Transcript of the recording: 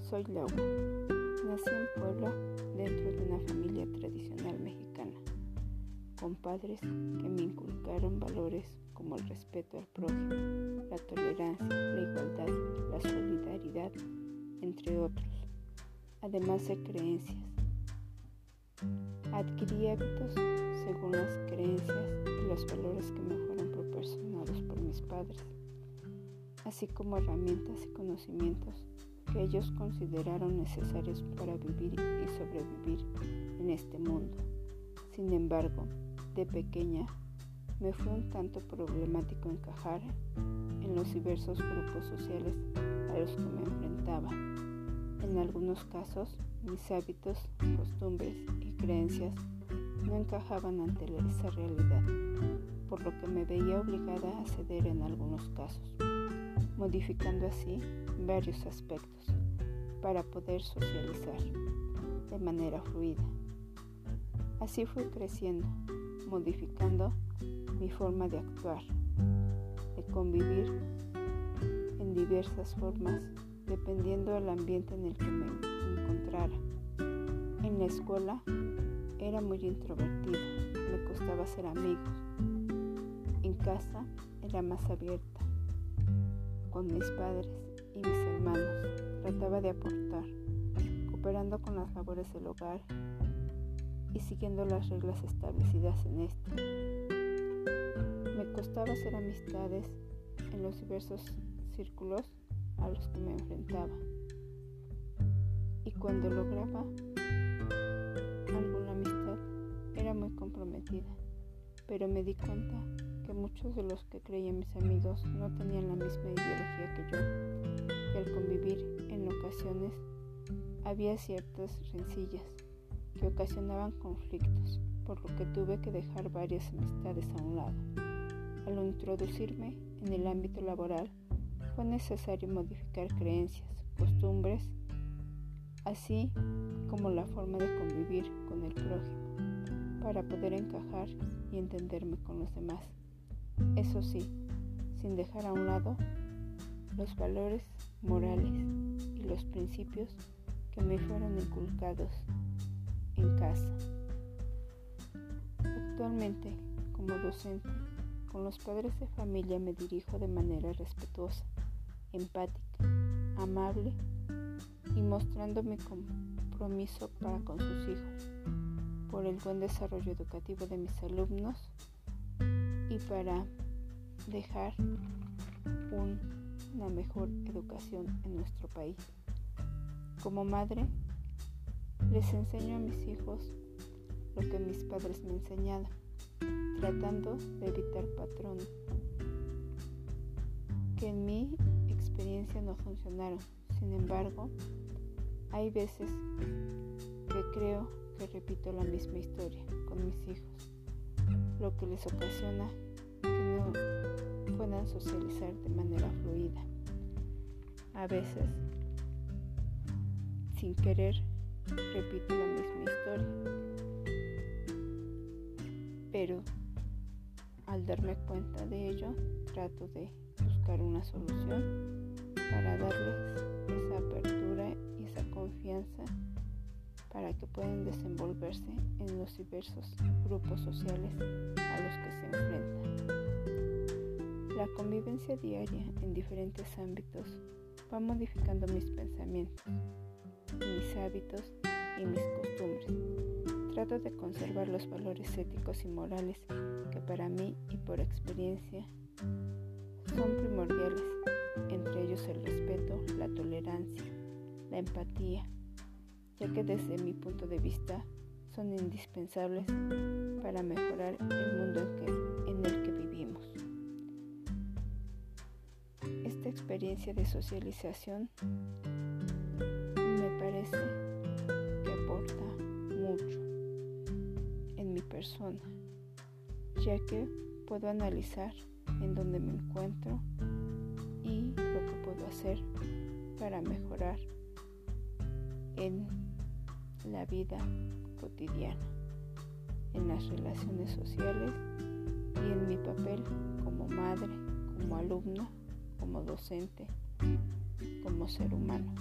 Soy Laura. Nací en Puebla dentro de una familia tradicional mexicana, con padres que me inculcaron valores como el respeto al prójimo, la tolerancia, la igualdad, la solidaridad, entre otros, además de creencias. Adquirí hábitos según las creencias y los valores que me fueron proporcionados por mis padres, así como herramientas y conocimientos que ellos consideraron necesarios para vivir y sobrevivir en este mundo. Sin embargo, de pequeña me fue un tanto problemático encajar en los diversos grupos sociales a los que me enfrentaba. En algunos casos, mis hábitos, costumbres y creencias no encajaban ante esa realidad, por lo que me veía obligada a ceder en algunos casos, modificando así varios aspectos para poder socializar de manera fluida. Así fui creciendo, modificando mi forma de actuar, de convivir en diversas formas dependiendo del ambiente en el que me encontrara. En la escuela era muy introvertida, me costaba hacer amigos. En casa era más abierta. Con mis padres y mis hermanos trataba de aportar, cooperando con las labores del hogar y siguiendo las reglas establecidas en este costaba hacer amistades en los diversos círculos a los que me enfrentaba. Y cuando lograba alguna amistad era muy comprometida, pero me di cuenta que muchos de los que creían mis amigos no tenían la misma ideología que yo, y al convivir en ocasiones había ciertas rencillas que ocasionaban conflictos, por lo que tuve que dejar varias amistades a un lado. Al introducirme en el ámbito laboral, fue necesario modificar creencias, costumbres, así como la forma de convivir con el prójimo, para poder encajar y entenderme con los demás. Eso sí, sin dejar a un lado los valores morales y los principios que me fueron inculcados en casa. Actualmente, como docente, con los padres de familia me dirijo de manera respetuosa, empática, amable y mostrando mi compromiso para con sus hijos, por el buen desarrollo educativo de mis alumnos y para dejar una mejor educación en nuestro país. Como madre, les enseño a mis hijos lo que mis padres me enseñaron tratando de evitar patrones que en mi experiencia no funcionaron. Sin embargo, hay veces que creo que repito la misma historia con mis hijos, lo que les ocasiona que no puedan socializar de manera fluida. A veces, sin querer, repito la misma historia, pero al darme cuenta de ello, trato de buscar una solución para darles esa apertura y esa confianza para que puedan desenvolverse en los diversos grupos sociales a los que se enfrentan. La convivencia diaria en diferentes ámbitos va modificando mis pensamientos, mis hábitos y mis costumbres Trato de conservar los valores éticos y morales que para mí y por experiencia son primordiales, entre ellos el respeto, la tolerancia, la empatía, ya que desde mi punto de vista son indispensables para mejorar el mundo en, el que vivimos. Esta experiencia de socialización me parece que aporta mucho persona, ya que puedo analizar en dónde me encuentro y lo que puedo hacer para mejorar en la vida cotidiana, en las relaciones sociales y en mi papel como madre, como alumna, como docente, como ser humano.